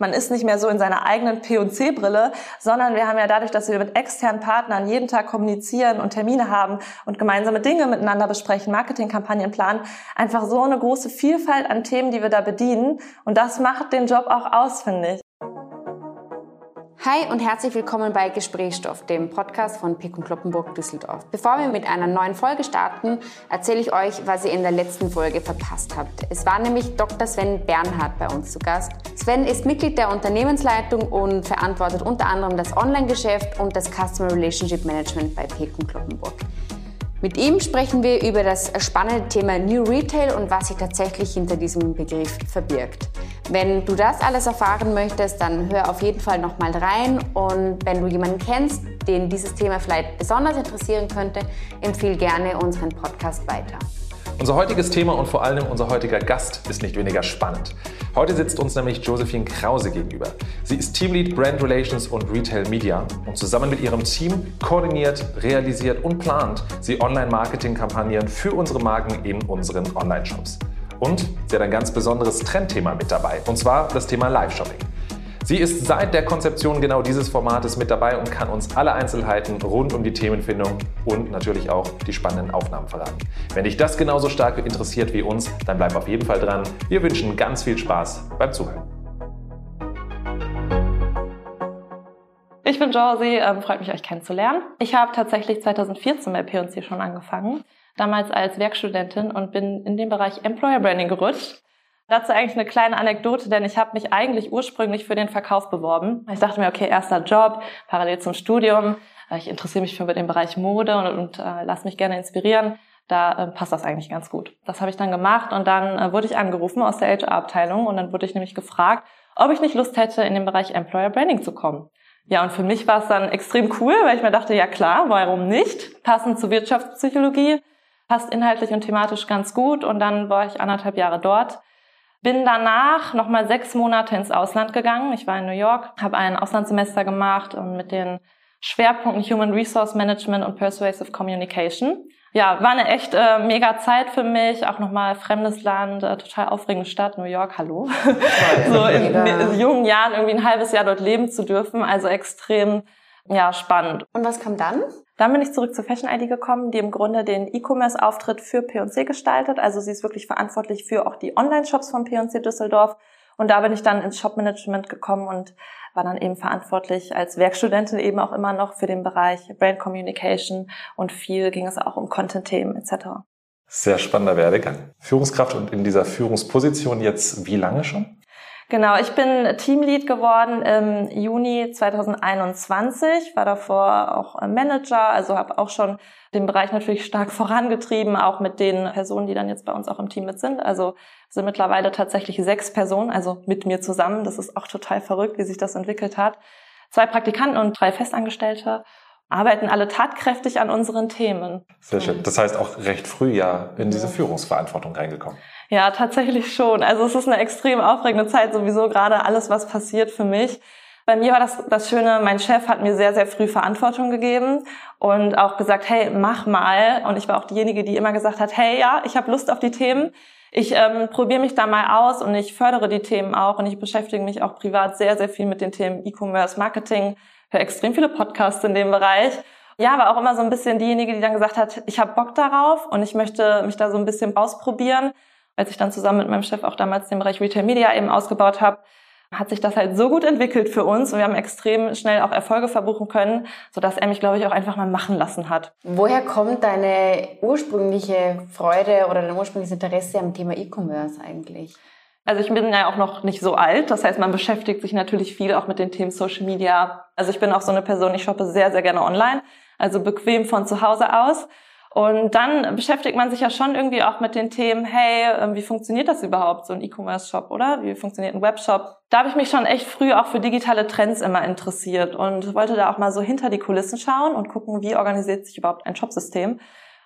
Man ist nicht mehr so in seiner eigenen P&C-Brille, sondern wir haben ja dadurch, dass wir mit externen Partnern jeden Tag kommunizieren und Termine haben und gemeinsame Dinge miteinander besprechen, Marketingkampagnen planen, einfach so eine große Vielfalt an Themen, die wir da bedienen. Und das macht den Job auch aus, finde ich. Hi und herzlich willkommen bei Gesprächsstoff, dem Podcast von Pick und Kloppenburg Düsseldorf. Bevor wir mit einer neuen Folge starten, erzähle ich euch, was ihr in der letzten Folge verpasst habt. Es war nämlich Dr. Sven Bernhard bei uns zu Gast. Sven ist Mitglied der Unternehmensleitung und verantwortet unter anderem das Online-Geschäft und das Customer Relationship Management bei Pick und Kloppenburg. Mit ihm sprechen wir über das spannende Thema New Retail und was sich tatsächlich hinter diesem Begriff verbirgt. Wenn du das alles erfahren möchtest, dann hör auf jeden Fall nochmal rein und wenn du jemanden kennst, den dieses Thema vielleicht besonders interessieren könnte, empfehle gerne unseren Podcast weiter. Unser heutiges Thema und vor allem unser heutiger Gast ist nicht weniger spannend. Heute sitzt uns nämlich Josephine Krause gegenüber. Sie ist Teamlead Brand Relations und Retail Media und zusammen mit ihrem Team koordiniert, realisiert und plant sie Online-Marketing-Kampagnen für unsere Marken in unseren Online-Shops. Und sie hat ein ganz besonderes Trendthema mit dabei, und zwar das Thema Live-Shopping. Sie ist seit der Konzeption genau dieses Formates mit dabei und kann uns alle Einzelheiten rund um die Themenfindung und natürlich auch die spannenden Aufnahmen verraten. Wenn dich das genauso stark interessiert wie uns, dann bleib auf jeden Fall dran. Wir wünschen ganz viel Spaß beim Zuhören. Ich bin Josie, ähm, freut mich, euch kennenzulernen. Ich habe tatsächlich 2014 bei P&C schon angefangen, damals als Werkstudentin und bin in den Bereich Employer Branding gerutscht. Dazu eigentlich eine kleine Anekdote, denn ich habe mich eigentlich ursprünglich für den Verkauf beworben. Ich dachte mir, okay, erster Job, parallel zum Studium. Ich interessiere mich für den Bereich Mode und, und äh, lass mich gerne inspirieren. Da äh, passt das eigentlich ganz gut. Das habe ich dann gemacht und dann äh, wurde ich angerufen aus der HR-Abteilung und dann wurde ich nämlich gefragt, ob ich nicht Lust hätte, in den Bereich Employer Branding zu kommen. Ja, und für mich war es dann extrem cool, weil ich mir dachte, ja klar, warum nicht? Passend zur Wirtschaftspsychologie, passt inhaltlich und thematisch ganz gut und dann war ich anderthalb Jahre dort bin danach nochmal sechs Monate ins Ausland gegangen. Ich war in New York, habe ein Auslandssemester gemacht und mit den Schwerpunkten Human Resource Management und Persuasive Communication. Ja, war eine echt äh, mega Zeit für mich, auch nochmal fremdes Land, äh, total aufregende Stadt, New York, hallo. so in, in, jungen Jahren irgendwie ein halbes Jahr dort leben zu dürfen, also extrem ja, spannend. Und was kam dann? Dann bin ich zurück zur Fashion ID gekommen, die im Grunde den E-Commerce-Auftritt für P&C gestaltet. Also sie ist wirklich verantwortlich für auch die Online-Shops von P&C Düsseldorf. Und da bin ich dann ins Shop-Management gekommen und war dann eben verantwortlich als Werkstudentin eben auch immer noch für den Bereich Brand Communication und viel ging es auch um Content-Themen etc. Sehr spannender Werdegang. Führungskraft und in dieser Führungsposition jetzt wie lange schon? Genau, ich bin Teamlead geworden im Juni 2021, war davor auch Manager, also habe auch schon den Bereich natürlich stark vorangetrieben, auch mit den Personen, die dann jetzt bei uns auch im Team mit sind. Also sind mittlerweile tatsächlich sechs Personen, also mit mir zusammen. Das ist auch total verrückt, wie sich das entwickelt hat. Zwei Praktikanten und drei Festangestellte arbeiten alle tatkräftig an unseren Themen. Sehr schön. Das heißt auch recht früh ja in diese Führungsverantwortung reingekommen. Ja, tatsächlich schon. Also es ist eine extrem aufregende Zeit, sowieso gerade alles, was passiert für mich. Bei mir war das, das Schöne, mein Chef hat mir sehr, sehr früh Verantwortung gegeben und auch gesagt, hey, mach mal. Und ich war auch diejenige, die immer gesagt hat, hey, ja, ich habe Lust auf die Themen. Ich ähm, probiere mich da mal aus und ich fördere die Themen auch und ich beschäftige mich auch privat sehr, sehr viel mit den Themen E-Commerce, Marketing, höre extrem viele Podcasts in dem Bereich. Ja, war auch immer so ein bisschen diejenige, die dann gesagt hat, ich habe Bock darauf und ich möchte mich da so ein bisschen ausprobieren als ich dann zusammen mit meinem Chef auch damals den Bereich Retail Media eben ausgebaut habe, hat sich das halt so gut entwickelt für uns und wir haben extrem schnell auch Erfolge verbuchen können, sodass er mich, glaube ich, auch einfach mal machen lassen hat. Woher kommt deine ursprüngliche Freude oder dein ursprüngliches Interesse am Thema E-Commerce eigentlich? Also ich bin ja auch noch nicht so alt, das heißt, man beschäftigt sich natürlich viel auch mit den Themen Social Media. Also ich bin auch so eine Person, ich shoppe sehr, sehr gerne online, also bequem von zu Hause aus. Und dann beschäftigt man sich ja schon irgendwie auch mit den Themen, hey, ähm, wie funktioniert das überhaupt, so ein E-Commerce-Shop, oder? Wie funktioniert ein Webshop? Da habe ich mich schon echt früh auch für digitale Trends immer interessiert und wollte da auch mal so hinter die Kulissen schauen und gucken, wie organisiert sich überhaupt ein Shopsystem.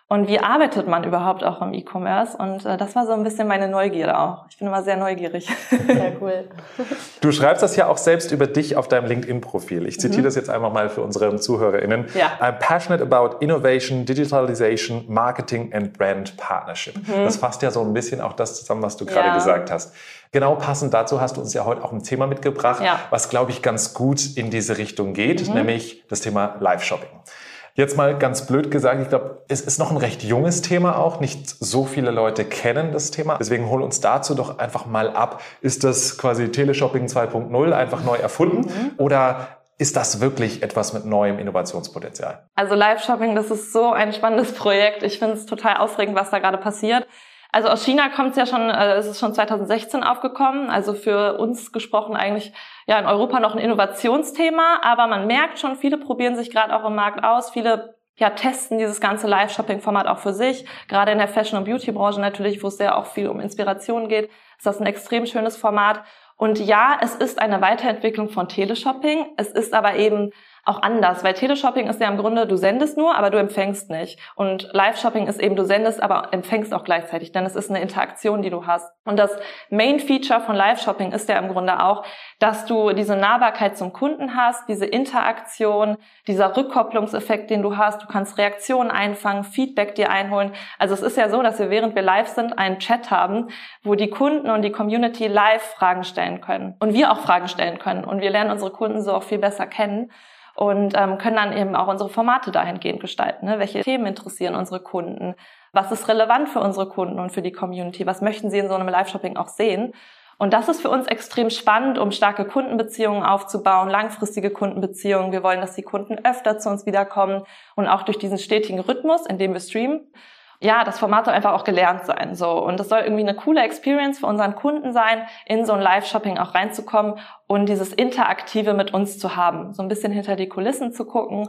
Und wie arbeitet man überhaupt auch im E-Commerce? Und äh, das war so ein bisschen meine Neugierde auch. Ich bin immer sehr neugierig. Sehr cool. Du schreibst das ja auch selbst über dich auf deinem LinkedIn-Profil. Ich zitiere mhm. das jetzt einfach mal für unsere ZuhörerInnen. Ja. I'm passionate about innovation, digitalization, marketing and brand partnership. Mhm. Das fasst ja so ein bisschen auch das zusammen, was du gerade ja. gesagt hast. Genau passend dazu hast du uns ja heute auch ein Thema mitgebracht, ja. was, glaube ich, ganz gut in diese Richtung geht, mhm. nämlich das Thema Live-Shopping. Jetzt mal ganz blöd gesagt, ich glaube, es ist noch ein recht junges Thema auch. Nicht so viele Leute kennen das Thema. Deswegen hol uns dazu doch einfach mal ab. Ist das quasi Teleshopping 2.0 einfach neu erfunden mhm. oder ist das wirklich etwas mit neuem Innovationspotenzial? Also Live-Shopping, das ist so ein spannendes Projekt. Ich finde es total aufregend, was da gerade passiert. Also aus China kommt es ja schon, äh, es ist schon 2016 aufgekommen. Also für uns gesprochen eigentlich ja in Europa noch ein Innovationsthema, aber man merkt schon, viele probieren sich gerade auch im Markt aus, viele ja, testen dieses ganze Live-Shopping-Format auch für sich. Gerade in der Fashion- und Beauty-Branche natürlich, wo es ja auch viel um Inspiration geht, ist das ein extrem schönes Format. Und ja, es ist eine Weiterentwicklung von Teleshopping. Es ist aber eben auch anders, weil Teleshopping ist ja im Grunde, du sendest nur, aber du empfängst nicht. Und Live-Shopping ist eben, du sendest, aber empfängst auch gleichzeitig, denn es ist eine Interaktion, die du hast. Und das Main-Feature von Live-Shopping ist ja im Grunde auch, dass du diese Nahbarkeit zum Kunden hast, diese Interaktion, dieser Rückkopplungseffekt, den du hast. Du kannst Reaktionen einfangen, Feedback dir einholen. Also es ist ja so, dass wir während wir live sind einen Chat haben, wo die Kunden und die Community live Fragen stellen können und wir auch Fragen stellen können und wir lernen unsere Kunden so auch viel besser kennen und ähm, können dann eben auch unsere Formate dahingehend gestalten. Ne? Welche Themen interessieren unsere Kunden? Was ist relevant für unsere Kunden und für die Community? Was möchten sie in so einem Live-Shopping auch sehen? Und das ist für uns extrem spannend, um starke Kundenbeziehungen aufzubauen, langfristige Kundenbeziehungen. Wir wollen, dass die Kunden öfter zu uns wiederkommen und auch durch diesen stetigen Rhythmus, in dem wir streamen, ja, das Format soll einfach auch gelernt sein. So. Und es soll irgendwie eine coole Experience für unseren Kunden sein, in so ein Live-Shopping auch reinzukommen und dieses Interaktive mit uns zu haben. So ein bisschen hinter die Kulissen zu gucken.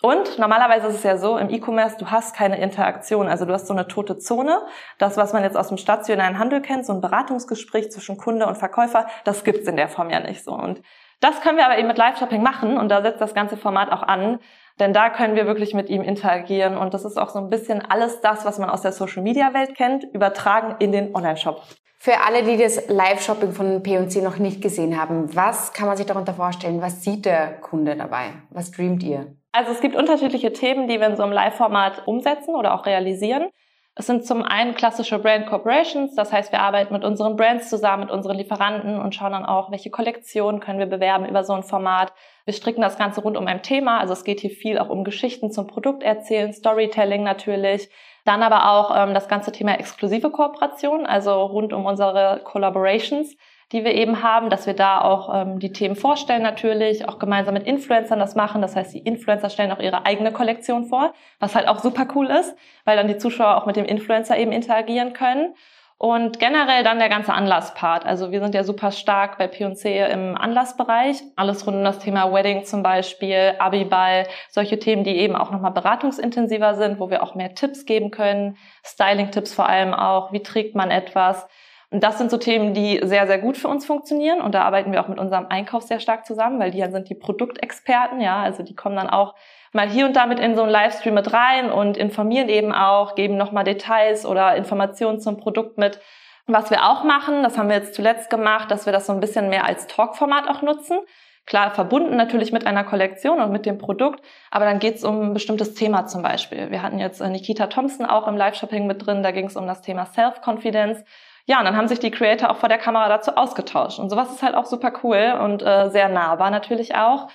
Und normalerweise ist es ja so, im E-Commerce, du hast keine Interaktion. Also du hast so eine tote Zone. Das, was man jetzt aus dem stationären Handel kennt, so ein Beratungsgespräch zwischen Kunde und Verkäufer, das gibt's in der Form ja nicht so. Und das können wir aber eben mit Live-Shopping machen und da setzt das ganze Format auch an, denn da können wir wirklich mit ihm interagieren und das ist auch so ein bisschen alles das, was man aus der Social-Media-Welt kennt, übertragen in den Online-Shop. Für alle, die das Live-Shopping von P&C noch nicht gesehen haben, was kann man sich darunter vorstellen? Was sieht der Kunde dabei? Was streamt ihr? Also es gibt unterschiedliche Themen, die wir in so einem Live-Format umsetzen oder auch realisieren. Es sind zum einen klassische Brand Corporations, das heißt, wir arbeiten mit unseren Brands zusammen, mit unseren Lieferanten und schauen dann auch, welche Kollektionen können wir bewerben über so ein Format. Wir stricken das Ganze rund um ein Thema, also es geht hier viel auch um Geschichten zum Produkt erzählen, Storytelling natürlich. Dann aber auch ähm, das ganze Thema exklusive Kooperation, also rund um unsere Collaborations die wir eben haben, dass wir da auch ähm, die Themen vorstellen natürlich, auch gemeinsam mit Influencern das machen. Das heißt, die Influencer stellen auch ihre eigene Kollektion vor, was halt auch super cool ist, weil dann die Zuschauer auch mit dem Influencer eben interagieren können. Und generell dann der ganze Anlasspart. Also wir sind ja super stark bei P&C im Anlassbereich. Alles rund um das Thema Wedding zum Beispiel, Abiball, solche Themen, die eben auch nochmal beratungsintensiver sind, wo wir auch mehr Tipps geben können. Styling-Tipps vor allem auch. Wie trägt man etwas? Und das sind so Themen, die sehr, sehr gut für uns funktionieren. Und da arbeiten wir auch mit unserem Einkauf sehr stark zusammen, weil die sind die Produktexperten, ja. Also die kommen dann auch mal hier und da mit in so einen Livestream mit rein und informieren eben auch, geben nochmal Details oder Informationen zum Produkt mit. Was wir auch machen, das haben wir jetzt zuletzt gemacht, dass wir das so ein bisschen mehr als Talk-Format auch nutzen. Klar, verbunden natürlich mit einer Kollektion und mit dem Produkt, aber dann geht es um ein bestimmtes Thema zum Beispiel. Wir hatten jetzt äh, Nikita Thompson auch im Live-Shopping mit drin, da ging es um das Thema Self-Confidence. Ja, und dann haben sich die Creator auch vor der Kamera dazu ausgetauscht. Und sowas ist halt auch super cool und äh, sehr nahbar natürlich auch.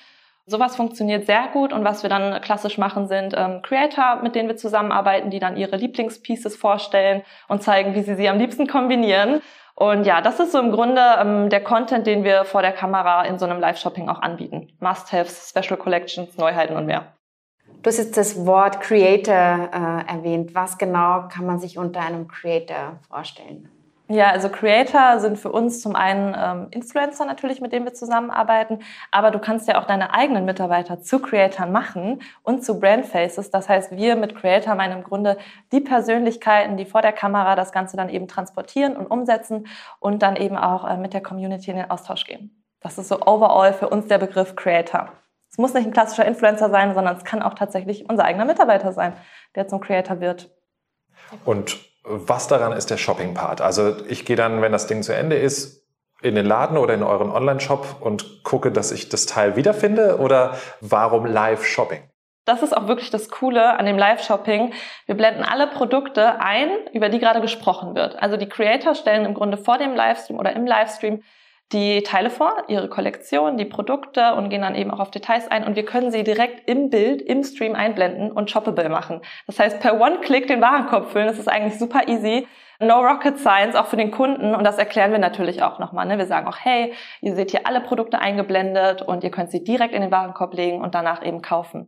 Sowas funktioniert sehr gut und was wir dann klassisch machen, sind ähm, Creator, mit denen wir zusammenarbeiten, die dann ihre Lieblingspieces vorstellen und zeigen, wie sie sie am liebsten kombinieren. Und ja, das ist so im Grunde ähm, der Content, den wir vor der Kamera in so einem Live-Shopping auch anbieten. Must-Haves, Special Collections, Neuheiten und mehr. Du hast jetzt das Wort Creator äh, erwähnt. Was genau kann man sich unter einem Creator vorstellen? Ja, also Creator sind für uns zum einen ähm, Influencer natürlich, mit denen wir zusammenarbeiten, aber du kannst ja auch deine eigenen Mitarbeiter zu Creatoren machen und zu Brandfaces. Das heißt, wir mit Creator meinen im Grunde die Persönlichkeiten, die vor der Kamera das Ganze dann eben transportieren und umsetzen und dann eben auch äh, mit der Community in den Austausch gehen. Das ist so overall für uns der Begriff Creator. Es muss nicht ein klassischer Influencer sein, sondern es kann auch tatsächlich unser eigener Mitarbeiter sein, der zum Creator wird. Und was daran ist der Shopping-Part? Also ich gehe dann, wenn das Ding zu Ende ist, in den Laden oder in euren Online-Shop und gucke, dass ich das Teil wiederfinde? Oder warum Live-Shopping? Das ist auch wirklich das Coole an dem Live-Shopping. Wir blenden alle Produkte ein, über die gerade gesprochen wird. Also die Creator stellen im Grunde vor dem Livestream oder im Livestream die Teile vor, ihre Kollektion, die Produkte und gehen dann eben auch auf Details ein und wir können sie direkt im Bild, im Stream einblenden und shoppable machen. Das heißt, per One-Click den Warenkorb füllen, das ist eigentlich super easy. No rocket science, auch für den Kunden und das erklären wir natürlich auch nochmal. Ne? Wir sagen auch, hey, ihr seht hier alle Produkte eingeblendet und ihr könnt sie direkt in den Warenkorb legen und danach eben kaufen.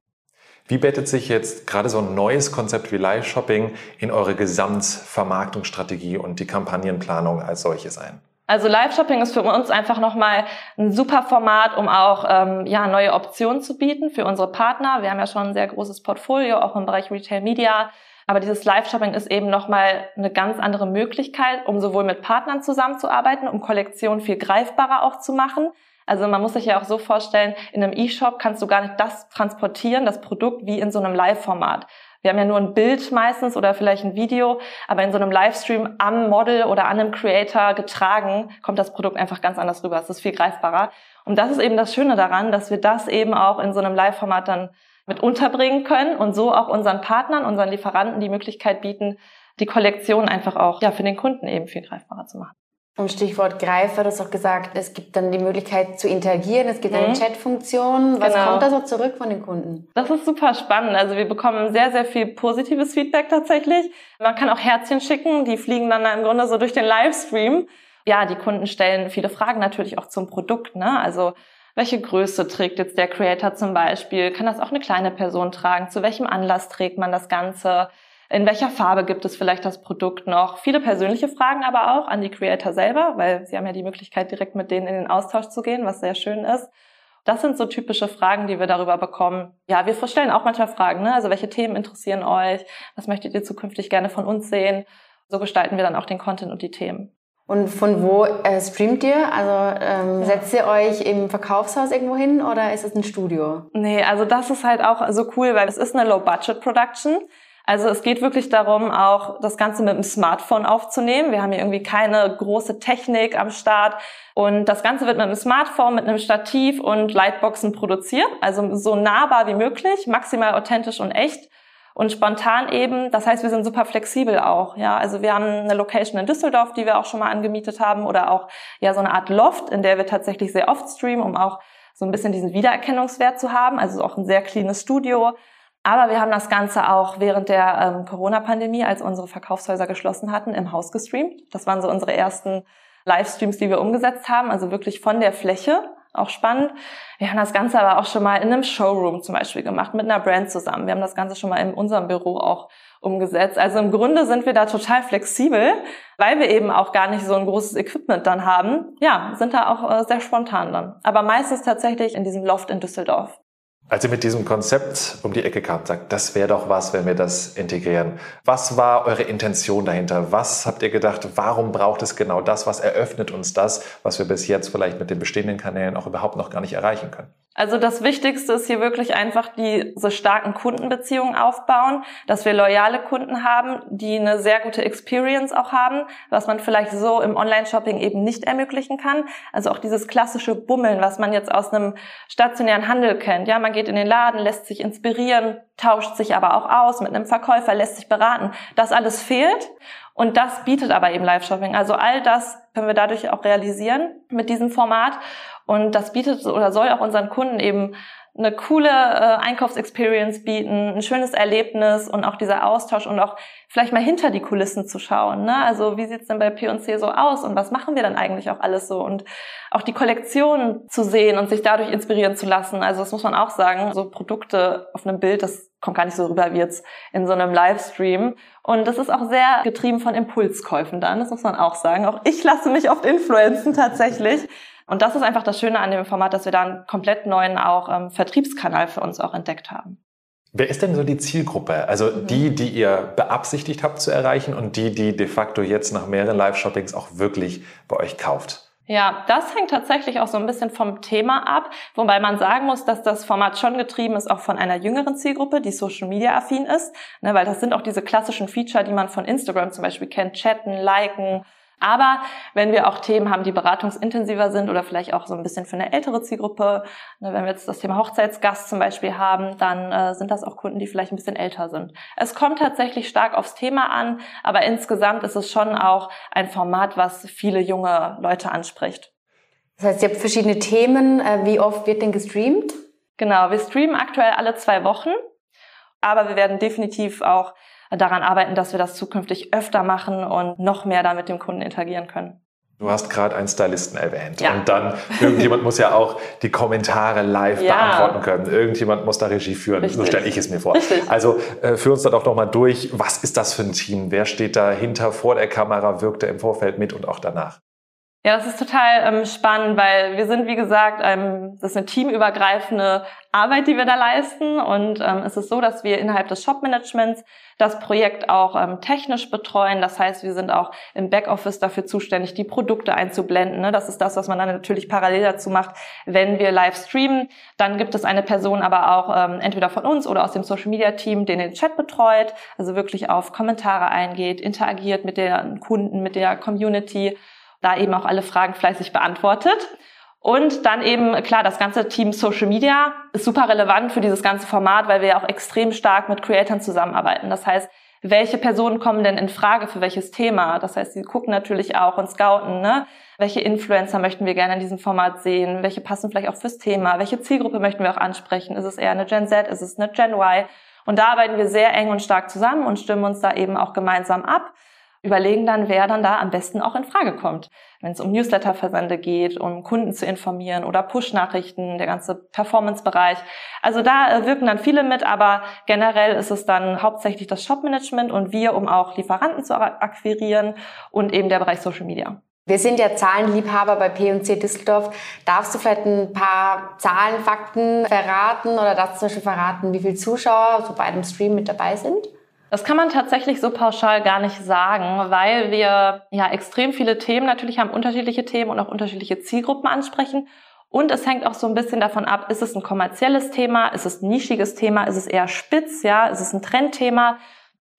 Wie bettet sich jetzt gerade so ein neues Konzept wie Live-Shopping in eure Gesamtvermarktungsstrategie und die Kampagnenplanung als solches ein? Also Live-Shopping ist für uns einfach nochmal ein super Format, um auch ähm, ja, neue Optionen zu bieten für unsere Partner. Wir haben ja schon ein sehr großes Portfolio, auch im Bereich Retail Media. Aber dieses Live-Shopping ist eben nochmal eine ganz andere Möglichkeit, um sowohl mit Partnern zusammenzuarbeiten, um Kollektionen viel greifbarer auch zu machen. Also man muss sich ja auch so vorstellen, in einem E-Shop kannst du gar nicht das transportieren, das Produkt, wie in so einem Live-Format. Wir haben ja nur ein Bild meistens oder vielleicht ein Video, aber in so einem Livestream am Model oder an einem Creator getragen, kommt das Produkt einfach ganz anders rüber. Es ist viel greifbarer. Und das ist eben das Schöne daran, dass wir das eben auch in so einem Live-Format dann mit unterbringen können und so auch unseren Partnern, unseren Lieferanten die Möglichkeit bieten, die Kollektion einfach auch ja, für den Kunden eben viel greifbarer zu machen. Um Stichwort Greifer, du hast auch gesagt, es gibt dann die Möglichkeit zu interagieren, es gibt mhm. eine Chatfunktion. Was genau. kommt da so zurück von den Kunden? Das ist super spannend. Also wir bekommen sehr, sehr viel positives Feedback tatsächlich. Man kann auch Herzchen schicken, die fliegen dann im Grunde so durch den Livestream. Ja, die Kunden stellen viele Fragen natürlich auch zum Produkt. Ne? Also welche Größe trägt jetzt der Creator zum Beispiel? Kann das auch eine kleine Person tragen? Zu welchem Anlass trägt man das Ganze? In welcher Farbe gibt es vielleicht das Produkt noch? Viele persönliche Fragen aber auch an die Creator selber, weil sie haben ja die Möglichkeit, direkt mit denen in den Austausch zu gehen, was sehr schön ist. Das sind so typische Fragen, die wir darüber bekommen. Ja, wir stellen auch manchmal Fragen, ne? Also welche Themen interessieren euch? Was möchtet ihr zukünftig gerne von uns sehen? So gestalten wir dann auch den Content und die Themen. Und von wo äh, streamt ihr? Also ähm, ja. setzt ihr euch im Verkaufshaus irgendwo hin oder ist es ein Studio? Nee, also das ist halt auch so cool, weil es ist eine Low-Budget-Production. Also es geht wirklich darum, auch das Ganze mit dem Smartphone aufzunehmen. Wir haben hier irgendwie keine große Technik am Start. Und das Ganze wird mit einem Smartphone, mit einem Stativ und Lightboxen produziert. Also so nahbar wie möglich, maximal authentisch und echt und spontan eben. Das heißt, wir sind super flexibel auch. Ja, also wir haben eine Location in Düsseldorf, die wir auch schon mal angemietet haben oder auch ja so eine Art Loft, in der wir tatsächlich sehr oft streamen, um auch so ein bisschen diesen Wiedererkennungswert zu haben. Also auch ein sehr cleanes Studio. Aber wir haben das Ganze auch während der ähm, Corona-Pandemie, als unsere Verkaufshäuser geschlossen hatten, im Haus gestreamt. Das waren so unsere ersten Livestreams, die wir umgesetzt haben, also wirklich von der Fläche, auch spannend. Wir haben das Ganze aber auch schon mal in einem Showroom zum Beispiel gemacht, mit einer Brand zusammen. Wir haben das Ganze schon mal in unserem Büro auch umgesetzt. Also im Grunde sind wir da total flexibel, weil wir eben auch gar nicht so ein großes Equipment dann haben. Ja, sind da auch äh, sehr spontan dann. Aber meistens tatsächlich in diesem Loft in Düsseldorf. Als ihr mit diesem Konzept um die Ecke kamt, sagt, das wäre doch was, wenn wir das integrieren. Was war eure Intention dahinter? Was habt ihr gedacht, warum braucht es genau das? Was eröffnet uns das, was wir bis jetzt vielleicht mit den bestehenden Kanälen auch überhaupt noch gar nicht erreichen können? Also das Wichtigste ist hier wirklich einfach diese starken Kundenbeziehungen aufbauen, dass wir loyale Kunden haben, die eine sehr gute Experience auch haben, was man vielleicht so im Online-Shopping eben nicht ermöglichen kann. Also auch dieses klassische Bummeln, was man jetzt aus einem stationären Handel kennt. Ja, man geht in den Laden, lässt sich inspirieren, tauscht sich aber auch aus mit einem Verkäufer, lässt sich beraten. Das alles fehlt. Und das bietet aber eben Live-Shopping. Also all das können wir dadurch auch realisieren mit diesem Format. Und das bietet oder soll auch unseren Kunden eben eine coole äh, Einkaufsexperience bieten, ein schönes Erlebnis und auch dieser Austausch und auch vielleicht mal hinter die Kulissen zu schauen. Ne? Also wie sieht's denn bei P&C so aus und was machen wir dann eigentlich auch alles so und auch die Kollektion zu sehen und sich dadurch inspirieren zu lassen. Also das muss man auch sagen, so Produkte auf einem Bild, das kommt gar nicht so rüber wie jetzt in so einem Livestream. Und das ist auch sehr getrieben von Impulskäufen dann, das muss man auch sagen. Auch ich lasse mich oft influenzen tatsächlich. Und das ist einfach das Schöne an dem Format, dass wir da einen komplett neuen auch ähm, Vertriebskanal für uns auch entdeckt haben. Wer ist denn so die Zielgruppe? Also mhm. die, die ihr beabsichtigt habt zu erreichen und die, die de facto jetzt nach mehreren Live-Shoppings auch wirklich bei euch kauft? Ja, das hängt tatsächlich auch so ein bisschen vom Thema ab, wobei man sagen muss, dass das Format schon getrieben ist auch von einer jüngeren Zielgruppe, die Social Media affin ist, ne, weil das sind auch diese klassischen Feature, die man von Instagram zum Beispiel kennt, chatten, liken, aber wenn wir auch Themen haben, die beratungsintensiver sind oder vielleicht auch so ein bisschen für eine ältere Zielgruppe, ne, wenn wir jetzt das Thema Hochzeitsgast zum Beispiel haben, dann äh, sind das auch Kunden, die vielleicht ein bisschen älter sind. Es kommt tatsächlich stark aufs Thema an, aber insgesamt ist es schon auch ein Format, was viele junge Leute anspricht. Das heißt, ihr habt verschiedene Themen. Äh, wie oft wird denn gestreamt? Genau, wir streamen aktuell alle zwei Wochen, aber wir werden definitiv auch daran arbeiten, dass wir das zukünftig öfter machen und noch mehr da mit dem Kunden interagieren können. Du hast gerade einen Stylisten erwähnt. Ja. Und dann, irgendjemand muss ja auch die Kommentare live ja. beantworten können. Irgendjemand muss da Regie führen. Richtig. So stelle ich es mir vor. Richtig. Also äh, führ uns da doch nochmal durch. Was ist das für ein Team? Wer steht dahinter vor der Kamera? Wirkt er im Vorfeld mit und auch danach? Ja, das ist total ähm, spannend, weil wir sind, wie gesagt, ähm, das ist eine teamübergreifende Arbeit, die wir da leisten. Und ähm, es ist so, dass wir innerhalb des Shop-Managements das Projekt auch ähm, technisch betreuen. Das heißt, wir sind auch im Backoffice dafür zuständig, die Produkte einzublenden. Ne? Das ist das, was man dann natürlich parallel dazu macht, wenn wir live streamen. Dann gibt es eine Person aber auch ähm, entweder von uns oder aus dem Social-Media-Team, den den Chat betreut, also wirklich auf Kommentare eingeht, interagiert mit den Kunden, mit der Community da eben auch alle Fragen fleißig beantwortet. Und dann eben, klar, das ganze Team Social Media ist super relevant für dieses ganze Format, weil wir ja auch extrem stark mit Creatoren zusammenarbeiten. Das heißt, welche Personen kommen denn in Frage für welches Thema? Das heißt, sie gucken natürlich auch und scouten, ne? Welche Influencer möchten wir gerne in diesem Format sehen? Welche passen vielleicht auch fürs Thema? Welche Zielgruppe möchten wir auch ansprechen? Ist es eher eine Gen Z? Ist es eine Gen Y? Und da arbeiten wir sehr eng und stark zusammen und stimmen uns da eben auch gemeinsam ab überlegen dann, wer dann da am besten auch in Frage kommt. Wenn es um Newsletterversende geht, um Kunden zu informieren oder Push-Nachrichten, der ganze Performance-Bereich. Also da äh, wirken dann viele mit, aber generell ist es dann hauptsächlich das Shop-Management und wir, um auch Lieferanten zu akquirieren und eben der Bereich Social Media. Wir sind ja Zahlenliebhaber bei P&C Düsseldorf. Darfst du vielleicht ein paar Zahlen, Fakten verraten oder darfst du zum Beispiel verraten, wie viele Zuschauer so bei einem Stream mit dabei sind? Das kann man tatsächlich so pauschal gar nicht sagen, weil wir ja extrem viele Themen natürlich haben, unterschiedliche Themen und auch unterschiedliche Zielgruppen ansprechen. Und es hängt auch so ein bisschen davon ab, ist es ein kommerzielles Thema, ist es ein nischiges Thema, ist es eher spitz, ja, ist es ein Trendthema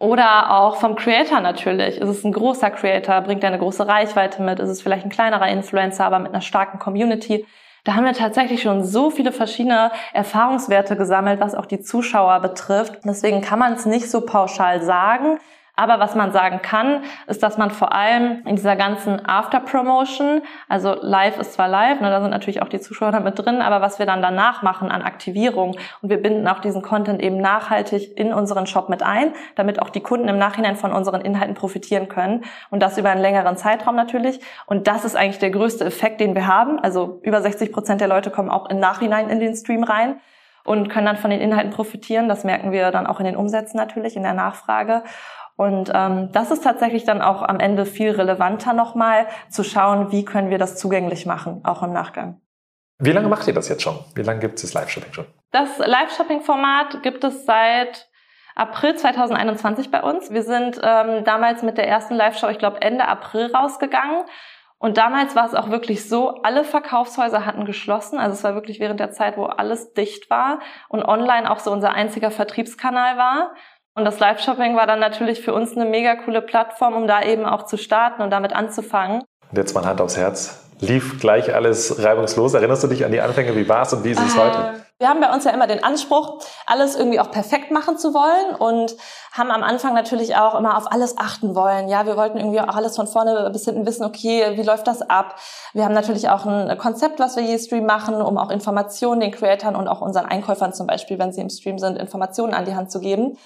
oder auch vom Creator natürlich. Ist es ein großer Creator, bringt er eine große Reichweite mit, ist es vielleicht ein kleinerer Influencer, aber mit einer starken Community. Da haben wir tatsächlich schon so viele verschiedene Erfahrungswerte gesammelt, was auch die Zuschauer betrifft. Deswegen kann man es nicht so pauschal sagen. Aber was man sagen kann, ist, dass man vor allem in dieser ganzen After-Promotion, also live ist zwar live, ne, da sind natürlich auch die Zuschauer damit drin, aber was wir dann danach machen an Aktivierung und wir binden auch diesen Content eben nachhaltig in unseren Shop mit ein, damit auch die Kunden im Nachhinein von unseren Inhalten profitieren können und das über einen längeren Zeitraum natürlich. Und das ist eigentlich der größte Effekt, den wir haben. Also über 60 Prozent der Leute kommen auch im Nachhinein in den Stream rein und können dann von den Inhalten profitieren. Das merken wir dann auch in den Umsätzen natürlich, in der Nachfrage. Und ähm, das ist tatsächlich dann auch am Ende viel relevanter nochmal zu schauen, wie können wir das zugänglich machen, auch im Nachgang. Wie lange macht ihr das jetzt schon? Wie lange gibt es das Live-Shopping schon? Das Live-Shopping-Format gibt es seit April 2021 bei uns. Wir sind ähm, damals mit der ersten Live-Show, ich glaube Ende April rausgegangen. Und damals war es auch wirklich so, alle Verkaufshäuser hatten geschlossen. Also es war wirklich während der Zeit, wo alles dicht war und online auch so unser einziger Vertriebskanal war. Und das Live-Shopping war dann natürlich für uns eine mega coole Plattform, um da eben auch zu starten und damit anzufangen. Und jetzt mal Hand aufs Herz. Lief gleich alles reibungslos? Erinnerst du dich an die Anfänge? Wie war es und wie ist es äh, heute? Wir haben bei uns ja immer den Anspruch, alles irgendwie auch perfekt machen zu wollen und haben am Anfang natürlich auch immer auf alles achten wollen. Ja, wir wollten irgendwie auch alles von vorne bis hinten wissen, okay, wie läuft das ab? Wir haben natürlich auch ein Konzept, was wir je Stream machen, um auch Informationen den Creatoren und auch unseren Einkäufern zum Beispiel, wenn sie im Stream sind, Informationen an die Hand zu geben.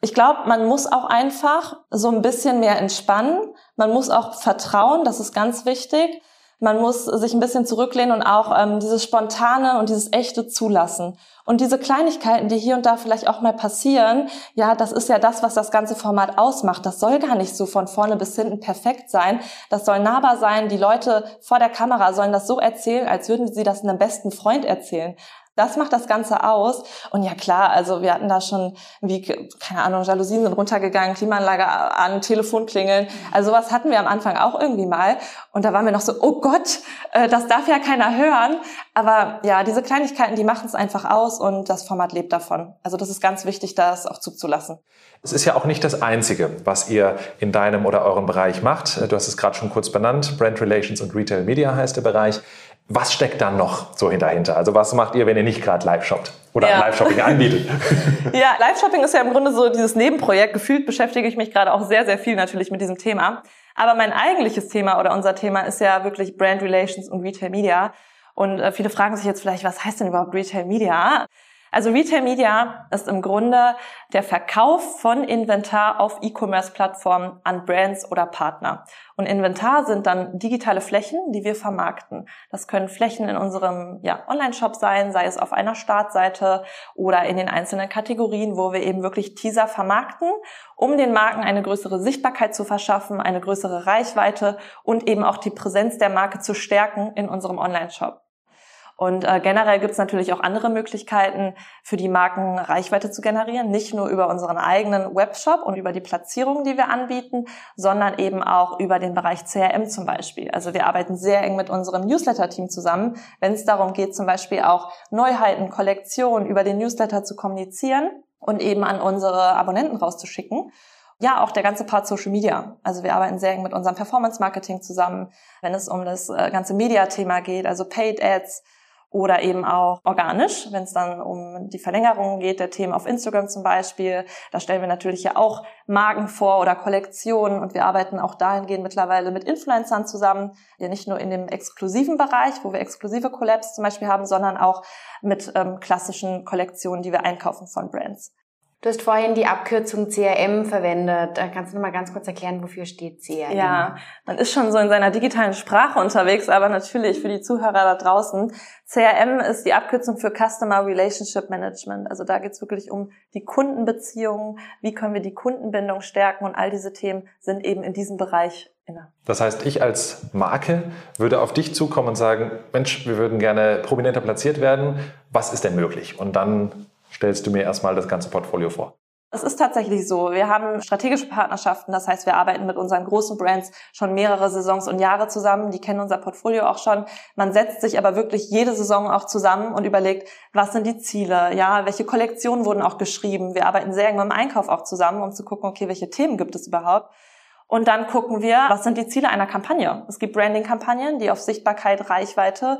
Ich glaube, man muss auch einfach so ein bisschen mehr entspannen. Man muss auch vertrauen, das ist ganz wichtig. Man muss sich ein bisschen zurücklehnen und auch ähm, dieses Spontane und dieses Echte zulassen. Und diese Kleinigkeiten, die hier und da vielleicht auch mal passieren, ja, das ist ja das, was das ganze Format ausmacht. Das soll gar nicht so von vorne bis hinten perfekt sein. Das soll nahbar sein. Die Leute vor der Kamera sollen das so erzählen, als würden sie das einem besten Freund erzählen. Das macht das Ganze aus. Und ja klar, also wir hatten da schon, wie, keine Ahnung, Jalousien sind runtergegangen, Klimaanlage an, Telefon klingeln. Also sowas hatten wir am Anfang auch irgendwie mal. Und da waren wir noch so, oh Gott, äh, das darf ja keiner hören. Aber ja, diese Kleinigkeiten, die machen es einfach aus und das Format lebt davon. Also das ist ganz wichtig, das auch zuzulassen. Es ist ja auch nicht das Einzige, was ihr in deinem oder eurem Bereich macht. Du hast es gerade schon kurz benannt. Brand Relations und Retail Media heißt der Bereich. Was steckt da noch so dahinter? Also was macht ihr, wenn ihr nicht gerade live shoppt oder ja. Live-Shopping anbietet? ja, Live-Shopping ist ja im Grunde so dieses Nebenprojekt. Gefühlt beschäftige ich mich gerade auch sehr, sehr viel natürlich mit diesem Thema. Aber mein eigentliches Thema oder unser Thema ist ja wirklich Brand Relations und Retail Media. Und äh, viele fragen sich jetzt vielleicht, was heißt denn überhaupt Retail Media? Also Retail Media ist im Grunde der Verkauf von Inventar auf E-Commerce-Plattformen an Brands oder Partner. Und Inventar sind dann digitale Flächen, die wir vermarkten. Das können Flächen in unserem ja, Online-Shop sein, sei es auf einer Startseite oder in den einzelnen Kategorien, wo wir eben wirklich Teaser vermarkten, um den Marken eine größere Sichtbarkeit zu verschaffen, eine größere Reichweite und eben auch die Präsenz der Marke zu stärken in unserem Online-Shop. Und äh, generell gibt es natürlich auch andere Möglichkeiten für die Marken Reichweite zu generieren, nicht nur über unseren eigenen Webshop und über die Platzierung, die wir anbieten, sondern eben auch über den Bereich CRM zum Beispiel. Also wir arbeiten sehr eng mit unserem Newsletter-Team zusammen, wenn es darum geht, zum Beispiel auch Neuheiten, Kollektionen über den Newsletter zu kommunizieren und eben an unsere Abonnenten rauszuschicken. Ja, auch der ganze Part Social Media. Also wir arbeiten sehr eng mit unserem Performance Marketing zusammen, wenn es um das äh, ganze Media-Thema geht, also Paid Ads, oder eben auch organisch, wenn es dann um die Verlängerung geht, der Themen auf Instagram zum Beispiel. Da stellen wir natürlich ja auch Marken vor oder Kollektionen und wir arbeiten auch dahingehend mittlerweile mit Influencern zusammen, ja nicht nur in dem exklusiven Bereich, wo wir exklusive Collabs zum Beispiel haben, sondern auch mit ähm, klassischen Kollektionen, die wir einkaufen von Brands. Du hast vorhin die Abkürzung CRM verwendet. Kannst du noch mal ganz kurz erklären, wofür steht CRM? Ja, man ist schon so in seiner digitalen Sprache unterwegs, aber natürlich für die Zuhörer da draußen. CRM ist die Abkürzung für Customer Relationship Management. Also da geht es wirklich um die Kundenbeziehungen, wie können wir die Kundenbindung stärken und all diese Themen sind eben in diesem Bereich inne. Das heißt, ich als Marke würde auf dich zukommen und sagen, Mensch, wir würden gerne prominenter platziert werden. Was ist denn möglich? Und dann stellst du mir erstmal das ganze Portfolio vor? Es ist tatsächlich so. Wir haben strategische Partnerschaften. Das heißt, wir arbeiten mit unseren großen Brands schon mehrere Saisons und Jahre zusammen. Die kennen unser Portfolio auch schon. Man setzt sich aber wirklich jede Saison auch zusammen und überlegt, was sind die Ziele? Ja, welche Kollektionen wurden auch geschrieben? Wir arbeiten sehr eng mit dem Einkauf auch zusammen, um zu gucken, okay, welche Themen gibt es überhaupt? Und dann gucken wir, was sind die Ziele einer Kampagne? Es gibt Branding-Kampagnen, die auf Sichtbarkeit, Reichweite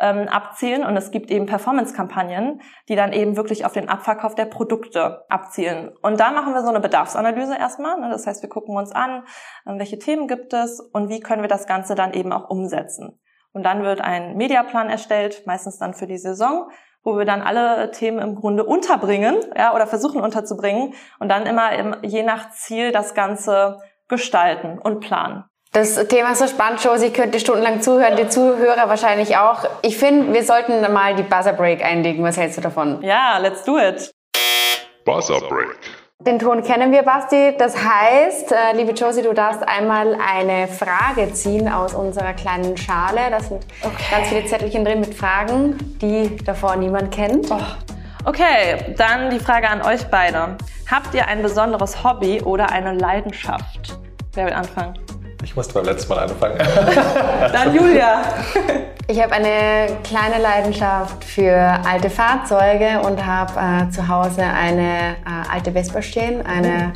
ähm, abzielen und es gibt eben Performance-Kampagnen, die dann eben wirklich auf den Abverkauf der Produkte abzielen. Und da machen wir so eine Bedarfsanalyse erstmal. Ne? Das heißt, wir gucken uns an, ähm, welche Themen gibt es und wie können wir das Ganze dann eben auch umsetzen. Und dann wird ein Mediaplan erstellt, meistens dann für die Saison, wo wir dann alle Themen im Grunde unterbringen, ja, oder versuchen unterzubringen und dann immer im, je nach Ziel das Ganze gestalten und planen. Das Thema ist so spannend, Josie. Ich könnte stundenlang zuhören, die Zuhörer wahrscheinlich auch. Ich finde, wir sollten mal die Buzzer Break einlegen. Was hältst du davon? Ja, let's do it. Buzzer Break. Den Ton kennen wir, Basti. Das heißt, äh, liebe Josie, du darfst einmal eine Frage ziehen aus unserer kleinen Schale. Da sind okay. ganz viele Zettelchen drin mit Fragen, die davor niemand kennt. Oh. Okay, dann die Frage an euch beide. Habt ihr ein besonderes Hobby oder eine Leidenschaft? Wer will anfangen? Ich musste beim letzten Mal anfangen. Dann Julia. Ich habe eine kleine Leidenschaft für alte Fahrzeuge und habe äh, zu Hause eine äh, alte Vespa stehen, eine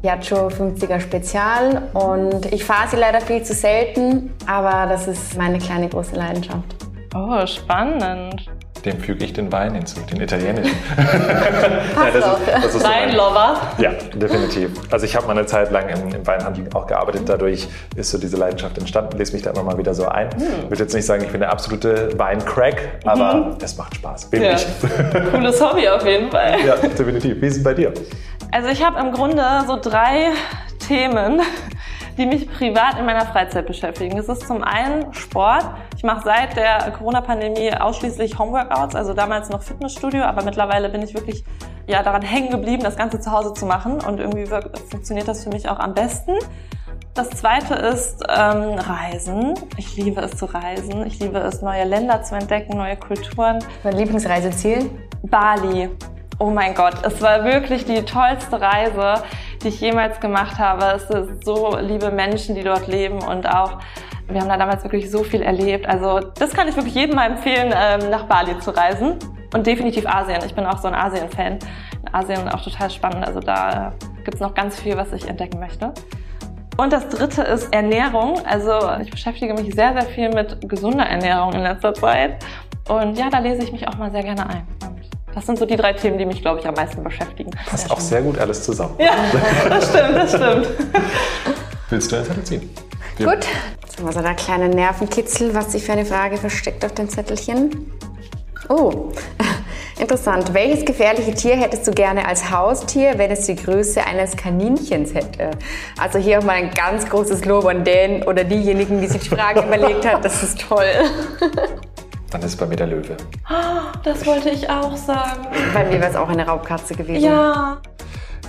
Piaggio 50er Spezial. Und ich fahre sie leider viel zu selten, aber das ist meine kleine große Leidenschaft. Oh, spannend dem füge ich den Wein hinzu, den italienischen. ja, das ist, das ist Weinlover? So ja, definitiv. Also ich habe mal eine Zeit lang im, im, Weinhandel auch gearbeitet. Dadurch ist so diese Leidenschaft entstanden. Lese mich da immer mal wieder so ein. Hm. Ich würde jetzt nicht sagen, ich bin der absolute Weincrack, aber mhm. es macht Spaß. Bin ja. ich. Cooles Hobby auf jeden Fall. Ja, definitiv. Wie ist es bei dir? Also ich habe im Grunde so drei Themen, die mich privat in meiner Freizeit beschäftigen. Es ist zum einen Sport. Ich mache seit der Corona-Pandemie ausschließlich Homeworkouts, also damals noch Fitnessstudio, aber mittlerweile bin ich wirklich ja, daran hängen geblieben, das Ganze zu Hause zu machen und irgendwie funktioniert das für mich auch am besten. Das zweite ist ähm, Reisen. Ich liebe es zu reisen. Ich liebe es, neue Länder zu entdecken, neue Kulturen. Mein Lieblingsreiseziel? Bali. Oh mein Gott, es war wirklich die tollste Reise, die ich jemals gemacht habe. Es sind so liebe Menschen, die dort leben und auch wir haben da damals wirklich so viel erlebt. Also das kann ich wirklich jedem mal empfehlen, ähm, nach Bali zu reisen. Und definitiv Asien. Ich bin auch so ein Asien-Fan. Asien auch total spannend. Also da äh, gibt's noch ganz viel, was ich entdecken möchte. Und das dritte ist Ernährung. Also ich beschäftige mich sehr, sehr viel mit gesunder Ernährung in letzter Zeit. Und ja, da lese ich mich auch mal sehr gerne ein. Das sind so die drei Themen, die mich, glaube ich, am meisten beschäftigen. Passt auch sehr gut alles zusammen. Ja, das stimmt, das stimmt. Willst du einen Zettel ziehen? Gut. Jetzt haben wir so einen kleinen Nervenkitzel, was sich für eine Frage versteckt auf dem Zettelchen. Oh, interessant. Welches gefährliche Tier hättest du gerne als Haustier, wenn es die Größe eines Kaninchens hätte? Also hier auch mal ein ganz großes Lob an den oder diejenigen, die sich die Frage überlegt hat. Das ist toll. Dann ist es bei mir der Löwe. Das wollte ich auch sagen. Bei mir wäre es auch eine Raubkatze gewesen. Ja.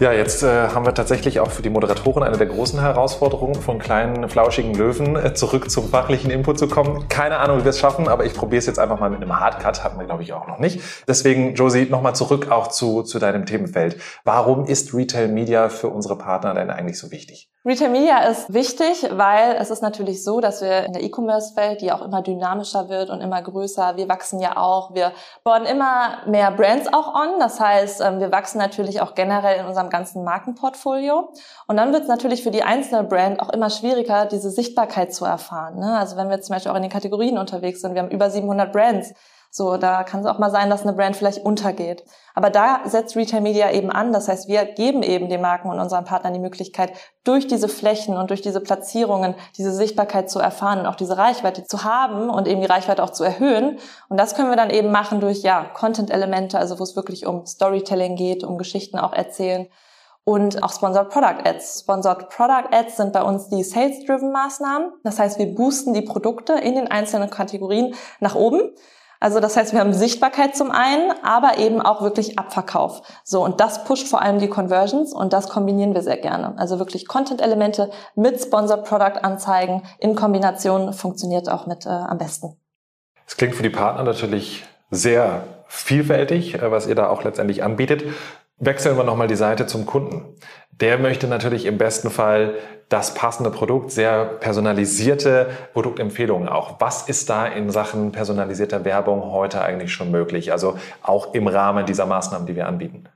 Ja, jetzt äh, haben wir tatsächlich auch für die Moderatoren eine der großen Herausforderungen, von kleinen, flauschigen Löwen äh, zurück zum fachlichen Input zu kommen. Keine Ahnung, wie wir es schaffen, aber ich probiere es jetzt einfach mal mit einem Hardcut. Hatten wir, glaube ich, auch noch nicht. Deswegen, Josie, nochmal zurück auch zu, zu deinem Themenfeld. Warum ist Retail Media für unsere Partner denn eigentlich so wichtig? Retail Media ist wichtig, weil es ist natürlich so, dass wir in der E-Commerce-Welt, die auch immer dynamischer wird und immer größer, wir wachsen ja auch, wir bauen immer mehr Brands auch on. Das heißt, ähm, wir wachsen natürlich auch generell in unserem ganzen Markenportfolio. Und dann wird es natürlich für die einzelne Brand auch immer schwieriger, diese Sichtbarkeit zu erfahren. Ne? Also wenn wir zum Beispiel auch in den Kategorien unterwegs sind, wir haben über 700 Brands, so, da kann es auch mal sein, dass eine Brand vielleicht untergeht. Aber da setzt Retail Media eben an. Das heißt, wir geben eben den Marken und unseren Partnern die Möglichkeit, durch diese Flächen und durch diese Platzierungen diese Sichtbarkeit zu erfahren und auch diese Reichweite zu haben und eben die Reichweite auch zu erhöhen. Und das können wir dann eben machen durch, ja, Content-Elemente, also wo es wirklich um Storytelling geht, um Geschichten auch erzählen und auch Sponsored Product Ads. Sponsored Product Ads sind bei uns die Sales-Driven Maßnahmen. Das heißt, wir boosten die Produkte in den einzelnen Kategorien nach oben. Also das heißt, wir haben Sichtbarkeit zum einen, aber eben auch wirklich Abverkauf. So und das pusht vor allem die Conversions und das kombinieren wir sehr gerne. Also wirklich Content-Elemente mit Sponsored Product Anzeigen in Kombination funktioniert auch mit äh, am besten. Es klingt für die Partner natürlich sehr vielfältig, äh, was ihr da auch letztendlich anbietet. Wechseln wir nochmal die Seite zum Kunden. Der möchte natürlich im besten Fall das passende Produkt, sehr personalisierte Produktempfehlungen auch. Was ist da in Sachen personalisierter Werbung heute eigentlich schon möglich? Also auch im Rahmen dieser Maßnahmen, die wir anbieten.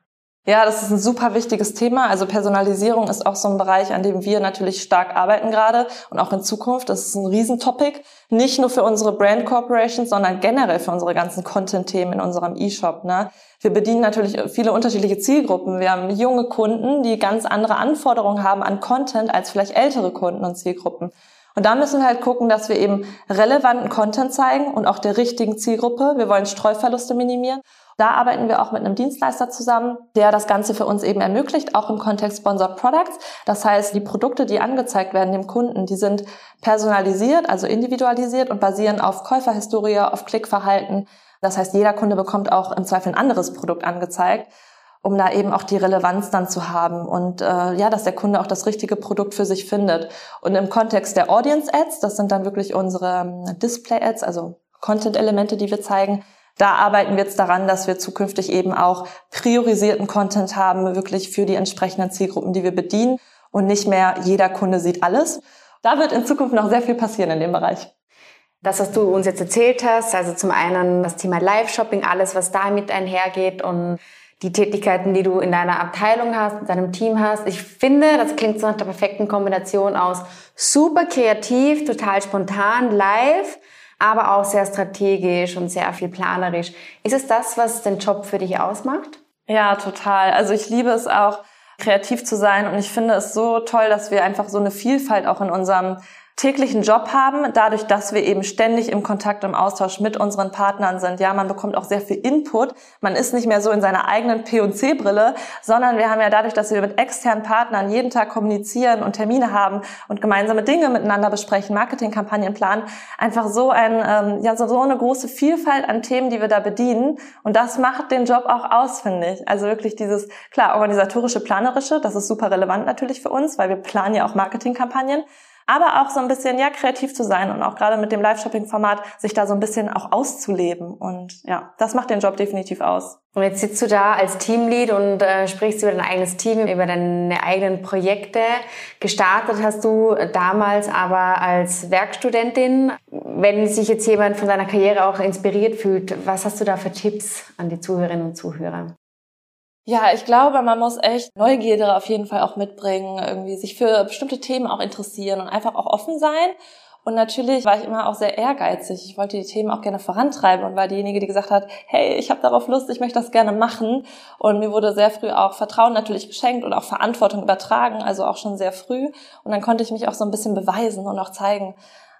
Ja, das ist ein super wichtiges Thema. Also Personalisierung ist auch so ein Bereich, an dem wir natürlich stark arbeiten gerade und auch in Zukunft. Das ist ein Riesentopic. Nicht nur für unsere Brand Corporations, sondern generell für unsere ganzen Content-Themen in unserem E-Shop. Ne? Wir bedienen natürlich viele unterschiedliche Zielgruppen. Wir haben junge Kunden, die ganz andere Anforderungen haben an Content als vielleicht ältere Kunden und Zielgruppen. Und da müssen wir halt gucken, dass wir eben relevanten Content zeigen und auch der richtigen Zielgruppe. Wir wollen Streuverluste minimieren. Da arbeiten wir auch mit einem Dienstleister zusammen, der das Ganze für uns eben ermöglicht, auch im Kontext Sponsored Products. Das heißt, die Produkte, die angezeigt werden dem Kunden, die sind personalisiert, also individualisiert und basieren auf Käuferhistorie, auf Klickverhalten. Das heißt, jeder Kunde bekommt auch im Zweifel ein anderes Produkt angezeigt um da eben auch die Relevanz dann zu haben und äh, ja, dass der Kunde auch das richtige Produkt für sich findet. Und im Kontext der Audience Ads, das sind dann wirklich unsere ähm, Display Ads, also Content-Elemente, die wir zeigen, da arbeiten wir jetzt daran, dass wir zukünftig eben auch priorisierten Content haben, wirklich für die entsprechenden Zielgruppen, die wir bedienen und nicht mehr jeder Kunde sieht alles. Da wird in Zukunft noch sehr viel passieren in dem Bereich. Das, was du uns jetzt erzählt hast, also zum einen das Thema Live-Shopping, alles, was damit einhergeht und die Tätigkeiten, die du in deiner Abteilung hast, in deinem Team hast. Ich finde, das klingt so nach der perfekten Kombination aus super kreativ, total spontan, live aber auch sehr strategisch und sehr viel planerisch. Ist es das, was den Job für dich ausmacht? Ja, total. Also ich liebe es auch, kreativ zu sein und ich finde es so toll, dass wir einfach so eine Vielfalt auch in unserem täglichen Job haben, dadurch, dass wir eben ständig im Kontakt, im Austausch mit unseren Partnern sind. Ja, man bekommt auch sehr viel Input. Man ist nicht mehr so in seiner eigenen P&C-Brille, sondern wir haben ja dadurch, dass wir mit externen Partnern jeden Tag kommunizieren und Termine haben und gemeinsame Dinge miteinander besprechen, Marketingkampagnen planen, einfach so ein, ähm, ja, so, so eine große Vielfalt an Themen, die wir da bedienen. Und das macht den Job auch aus, finde ich. Also wirklich dieses, klar, organisatorische, planerische, das ist super relevant natürlich für uns, weil wir planen ja auch Marketingkampagnen aber auch so ein bisschen ja kreativ zu sein und auch gerade mit dem Live-Shopping-Format sich da so ein bisschen auch auszuleben und ja, das macht den Job definitiv aus. Und jetzt sitzt du da als Teamlead und äh, sprichst über dein eigenes Team, über deine eigenen Projekte. Gestartet hast du damals aber als Werkstudentin. Wenn sich jetzt jemand von deiner Karriere auch inspiriert fühlt, was hast du da für Tipps an die Zuhörerinnen und Zuhörer? Ja, ich glaube, man muss echt Neugierde auf jeden Fall auch mitbringen, irgendwie sich für bestimmte Themen auch interessieren und einfach auch offen sein. Und natürlich war ich immer auch sehr ehrgeizig. Ich wollte die Themen auch gerne vorantreiben und war diejenige, die gesagt hat, hey, ich habe darauf Lust, ich möchte das gerne machen. Und mir wurde sehr früh auch Vertrauen natürlich geschenkt und auch Verantwortung übertragen, also auch schon sehr früh. Und dann konnte ich mich auch so ein bisschen beweisen und auch zeigen,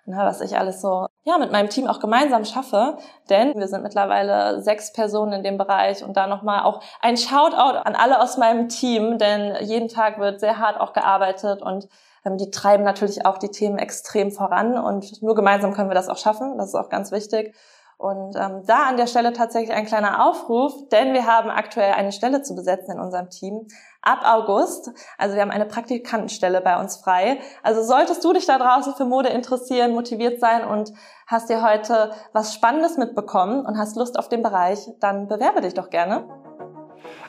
na, was ich alles so ja mit meinem Team auch gemeinsam schaffe. Denn wir sind mittlerweile sechs Personen in dem Bereich und da nochmal auch ein Shoutout an alle aus meinem Team, denn jeden Tag wird sehr hart auch gearbeitet und ähm, die treiben natürlich auch die Themen extrem voran und nur gemeinsam können wir das auch schaffen. Das ist auch ganz wichtig. Und ähm, da an der Stelle tatsächlich ein kleiner Aufruf, denn wir haben aktuell eine Stelle zu besetzen in unserem Team ab August. Also wir haben eine Praktikantenstelle bei uns frei. Also solltest du dich da draußen für Mode interessieren, motiviert sein und hast dir heute was Spannendes mitbekommen und hast Lust auf den Bereich, dann bewerbe dich doch gerne.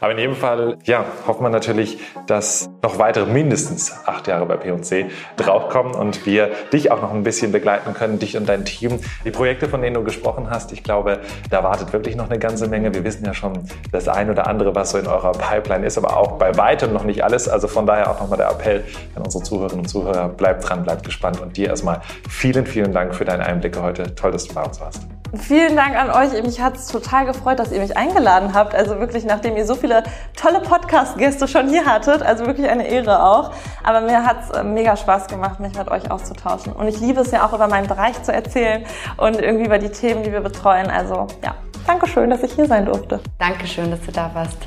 Aber in jedem Fall, ja, hofft man natürlich, dass noch weitere mindestens acht Jahre bei P&C draufkommen und wir dich auch noch ein bisschen begleiten können, dich und dein Team. Die Projekte, von denen du gesprochen hast, ich glaube, da wartet wirklich noch eine ganze Menge. Wir wissen ja schon das ein oder andere, was so in eurer Pipeline ist, aber auch bei weitem noch nicht alles. Also von daher auch nochmal der Appell an unsere Zuhörerinnen und Zuhörer, bleibt dran, bleibt gespannt und dir erstmal vielen, vielen Dank für deine Einblicke heute. Toll, dass du bei uns warst. Vielen Dank an euch. Mich hat es total gefreut, dass ihr mich eingeladen habt. Also wirklich, nachdem ihr so viele tolle Podcast-Gäste schon hier hattet. Also wirklich eine Ehre auch. Aber mir hat es äh, mega Spaß gemacht, mich mit euch auszutauschen. Und ich liebe es ja auch über meinen Bereich zu erzählen und irgendwie über die Themen, die wir betreuen. Also ja, Dankeschön, dass ich hier sein durfte. Dankeschön, dass du da warst.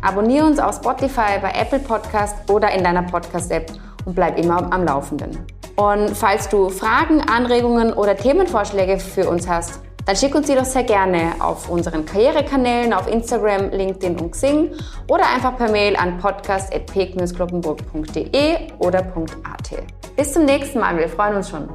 Abonniere uns auf Spotify, bei Apple Podcast oder in deiner Podcast-App und bleib immer am Laufenden. Und falls du Fragen, Anregungen oder Themenvorschläge für uns hast, dann schick uns die doch sehr gerne auf unseren Karrierekanälen auf Instagram, LinkedIn und Xing oder einfach per Mail an podcast.peek-kloppenburg.de oder .at. Bis zum nächsten Mal, wir freuen uns schon.